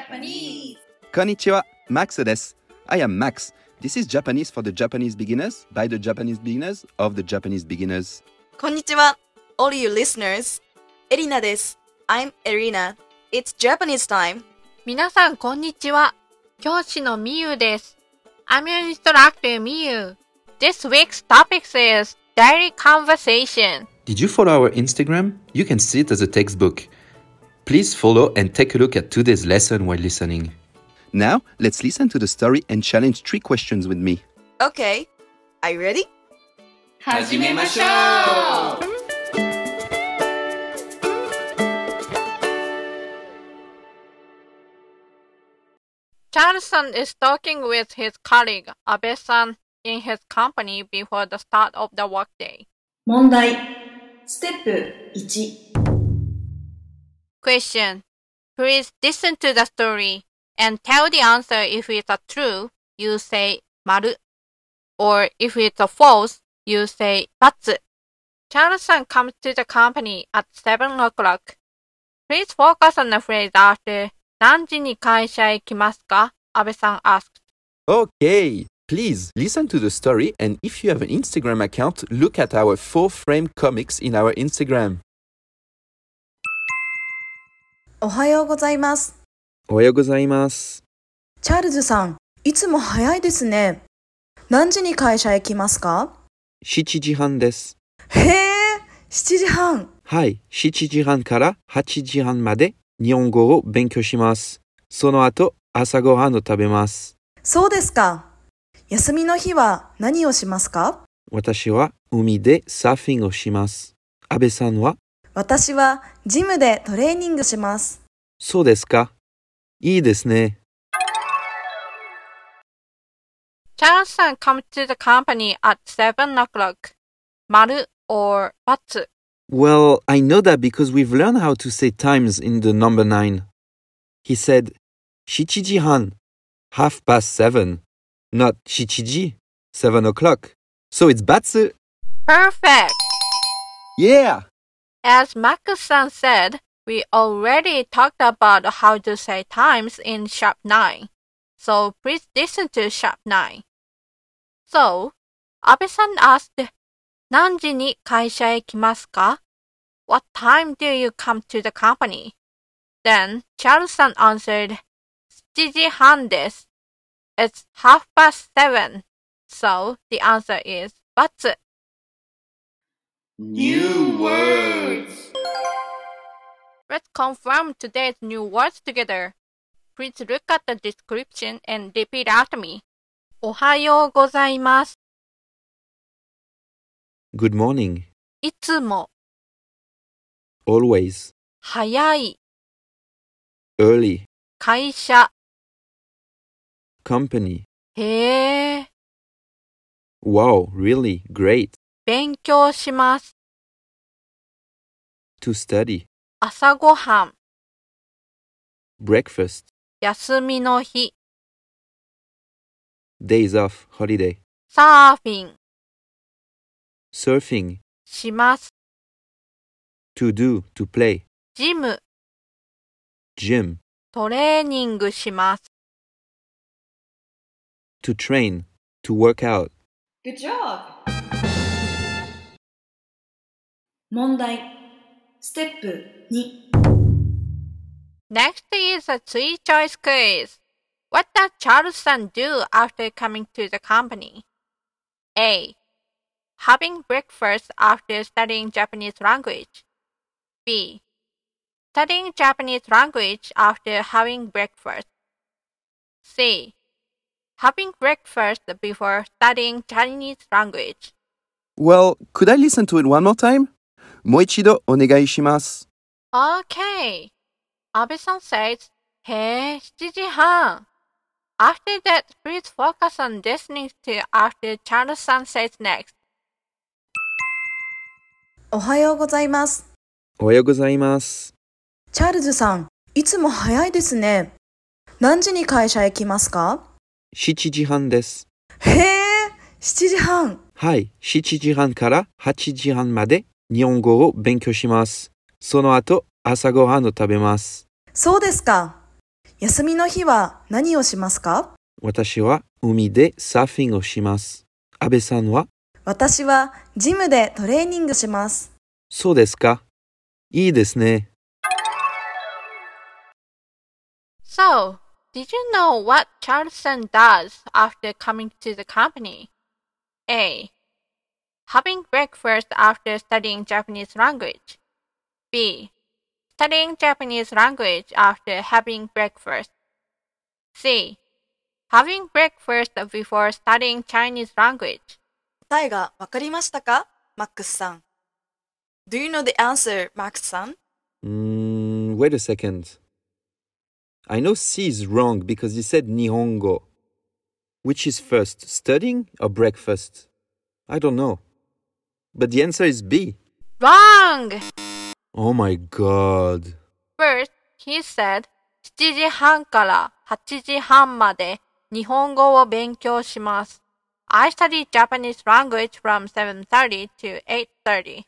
Japanese. Konnichiwa, Max des. I am Max. This is Japanese for the Japanese beginners, by the Japanese beginners, of the Japanese beginners. Konnichiwa, all you listeners. Erina des. I'm Erina. It's Japanese time. 皆さん、こんにちは。教師のみゆです。I'm your instructor, Miyu. This week's topic is Daily Conversation. Did you follow our Instagram? You can see it as a textbook. Please follow and take a look at today's lesson while listening. Now, let's listen to the story and challenge three questions with me. Okay. Are you ready? Hajime masho! Charles-san is talking with his colleague Abe-san in his company before the start of the workday. 問題ステップ1 Question. Please listen to the story and tell the answer if it's a true, you say 丸 or if it's a false, you say ×. Charles-san comes to the company at 7 o'clock. Please focus on the phrase after 何時に会社へ来ますか Abe-san asked. Okay, please listen to the story and if you have an Instagram account, look at our four frame comics in our Instagram. おはようございます。おはようございます。チャールズさん、いつも早いですね。何時に会社へ来ますか？7時半です。へえ、7時半。はい、7時半から8時半まで日本語を勉強します。その後、朝ごはんを食べます。そうですか。休みの日は何をしますか？私は海でサーフィンをします。安倍さんは私はジムでトレーニングします。そうですかいいですね。 Charles-san comes to the company at 7 o'clock. 丸 or ×. Well, I know that because we've learned how to say times in the number 9. He said, shichijihan, half past 7, not shichiji, 7 o'clock. So it's batsu. Perfect! Yeah! As Max-san said, we already talked about how to say times in Sharp 9, so please listen to Sharp 9. So, Abe-san asked, 何時に会社へ来ますか What time do you come to the company? Then Charles-san answered, It's half past seven. So the answer is バツ。New words Let's confirm today's new words together. Please look at the description and repeat after me. おはようございます。 Good morning. いつも、 Always. 早い、 Early. 会社、 Company. へえ、 Wow, really? Great. 勉強します。To study. 朝ごはん、Breakfast. 休みの日、Days off. Holiday. サーフィン、Surfing. します。To do. To play. ジム、Gym. トレーニングします。To train. To work out. Good job 問題ステップ2 Next is a three choice quiz. What does Charles-san do after coming to the company? A. Having breakfast after studying Japanese language. B. Studying Japanese language after having breakfast. C. Having breakfast before studying Chinese language. Well, could I listen to it one more time? もう一度お願いします。Okay. Abe-san says, へえ、7時半. After that, please focus on listening to after Charles-san says next. おはようございます。おはようございます。チャールズさん、いつも早いですね。何時に会社へ来ますか？7時半です。へえ、7時半。はい、7時半から8時半まで日本語を勉強します。その後、朝ごはんを食べます。そうですか。休みの日は何をしますか？私は海でサーフィンをします。安倍さんは？私はジムでトレーニングします。そうですかいいですね。So, did you know what Charleston does after coming to the company? A. Having breakfast after studying Japanese language. B. Studying Japanese language after having breakfast. C. Having breakfast before studying Chinese language. 答えがわかりましたかマックスさん。Do you know the answer, マックスさん Mm, wait a second. I know C is wrong because he said Nihongo. Which is first, studying or breakfast? I don't know. But the answer is B. Wrong! Oh my god. First, he said 7時半から8時半まで日本語を勉強します。I study Japanese language from 7.30 to 8.30.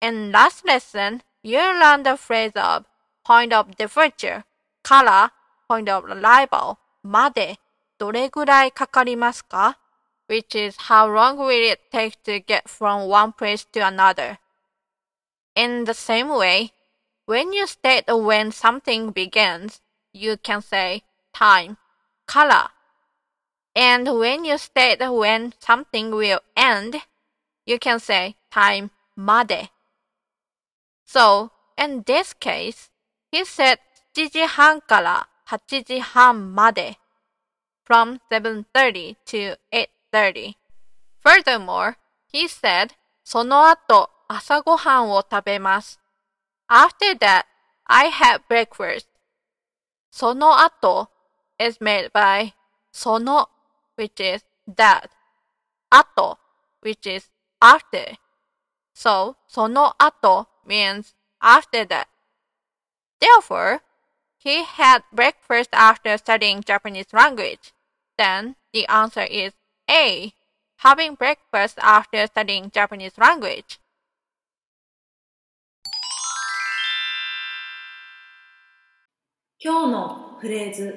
In last lesson, you learned the phrase of point of departure から point of arrival までどれぐらいかかりますか ?which is how long will it take to get from one place to another. In the same way, when you state when something begins, you can say time, color. And when you state when something will end, you can say time, まで. So, in this case, he said 7時半から8時半まで from 7.30 to 8.30. Furthermore, he said その後朝ごはんを食べます。After that, I had breakfast. その後 is made by その which is that. 後 which is after. So, その後 means after that. Therefore, he had breakfast after studying Japanese language. Then the answer is A. Having breakfast after studying Japanese language. 今日のフレーズ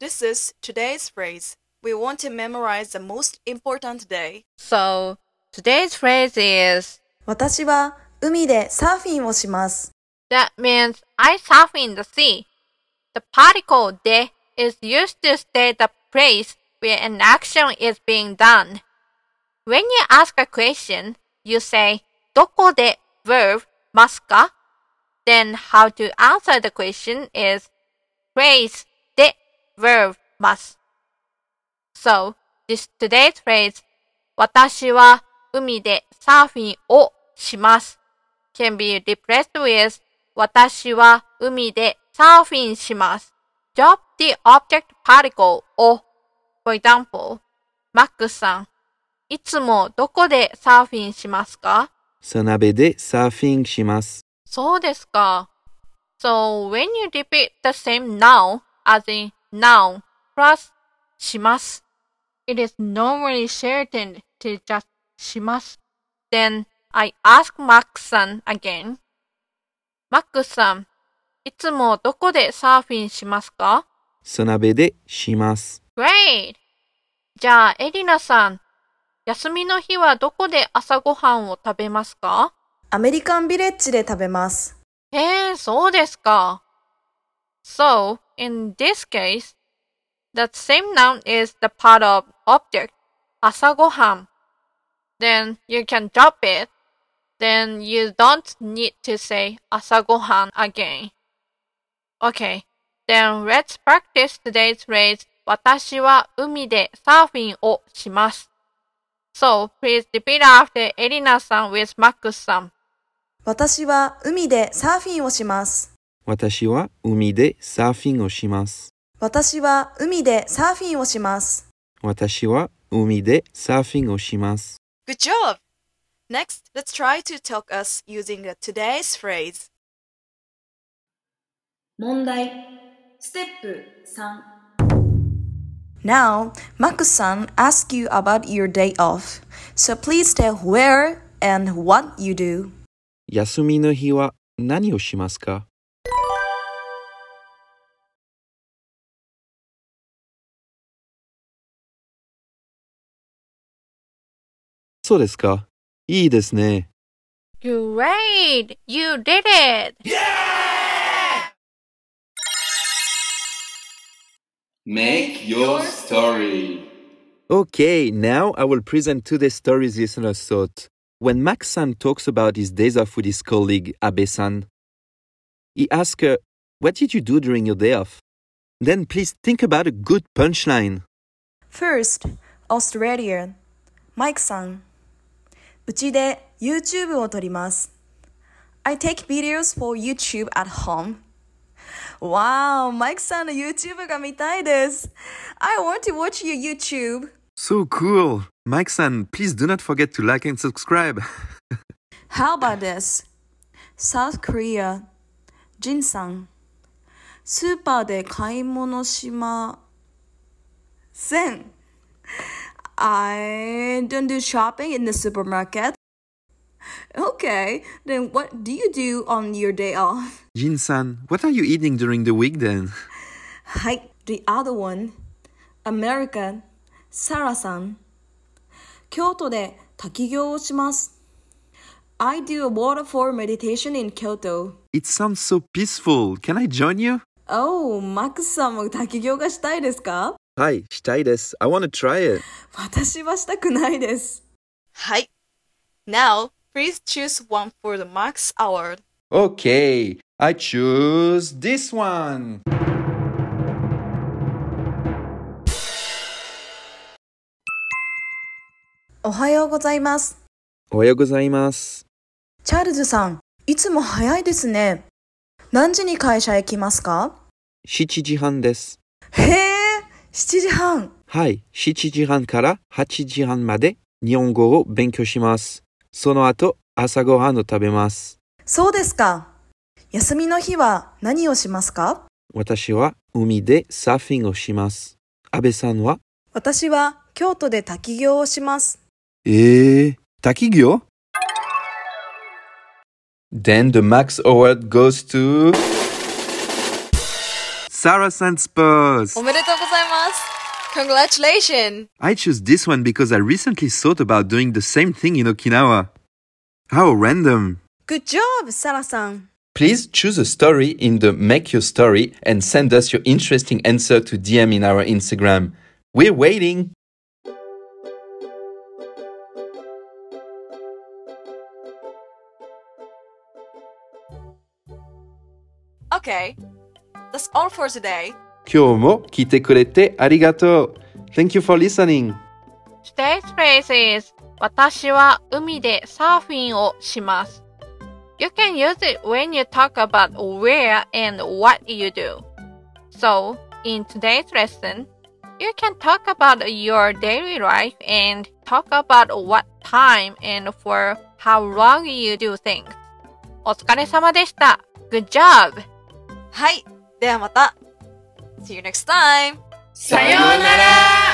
This is today's phrase. We want to memorize the most important day. So, today's phrase is 私は海でサーフィンをします。 That means I surf in the sea. The particle de is used to state the place where an action is being done. When you ask a question, you say どこで verb ますか Then how to answer the question is phrase で verb ます。So, this today's phrase 私は海でサーフィンをします。can be replaced with 私は海でサーフィンします。drop the object particle を For example, マックスさん、いつもどこでサーフィンしますか砂鍋でサーフィンします。そうですか。So, when you repeat the same noun as in noun plus します、it is normally shortened to just します。Then, I ask Max さん again. マックスさん、いつもどこでサーフィンしますか砂鍋でします。Great! じゃあ、エリナさん、休みの日はどこで朝ごはんを食べますかアメリカンビレッジで食べます。へえ、そうですか。So, in this case, the same noun is the part of object, 朝ごはん. Then you can drop it. Then you don't need to say 朝ごはん again. Okay, then let's practice today's phrase 私は海でサーフィンをします。So, please repeat after エリナさん with マックスさん。私は海でサーフィンをします。私は海でサーフィンをします。私は海でサーフィンをします。私は海でサーフィンをします。Good job! Next, let's try to talk us using today's phrase. 問題ステップ3 Now, Makusan asks you about your day off. So please tell where and what you do. Yasumi no hi wa nani o shimasu ka? So desu ka? Ii desu ne. Great! You did it! Yeah! Make your story. Okay, now I will present today's stories listeners thought. When Max-san talks about his days off with his colleague Abe-san, he asks her, What did you do during your day off? Then please think about a good punchline. First, Australia. Mike さん。うちで YouTube を撮ります。I take videos for YouTube at home. Wow, Mike さんの YouTube が見たいです。I want to watch your YouTube. So cool! Mike-san, please do not forget to like and subscribe. How about this? South Korea. ジンさん。スーパーで買い物しません。I don't do shopping in the supermarket. Okay, then what do you do on your day off? Jin-san, what are you eating during the week then? はい、the other one. America. サラさん。京都で滝行をします。I do a waterfall meditation in Kyoto. It sounds so peaceful. Can I join you? Oh, マックスさんも滝行がしたいですかはい、したいです。I want to try it. 私はしたくないです。はい。Now, please choose one for the Max Award. Okay, I choose this one. おはようございます。おはようございます。チャールズさん、いつも早いですね。何時に会社へ来ますか？7時半です。へえ、7時半。はい、7時半から8時半まで日本語を勉強します。その後、朝ごはんを食べます。そうですか。休みの日は何をしますか？私は海でサーフィンをします。安倍さんは？私は京都で滝行をします。えー、滝行？Then the Max Award goes to Sarah Sanspurs. おめでとうございます。Congratulations! I chose this one because I recently thought about doing the same thing in Okinawa. How random! Good job, Sarah-san! Please choose a story in the Make Your Story and send us your interesting answer to DM in our Instagram. We're waiting! Okay, that's all for today. 今日も聞いてくれてありがとう。Thank you for listening. Today's phrase is 私は海でサーフィンをします。You can use it when you talk about where and what you do. So, in today's lesson, you can talk about your daily life and talk about what time and for how long you do things. お疲れ様でした。Good job! はい。ではまた。See you next time. Sayonara!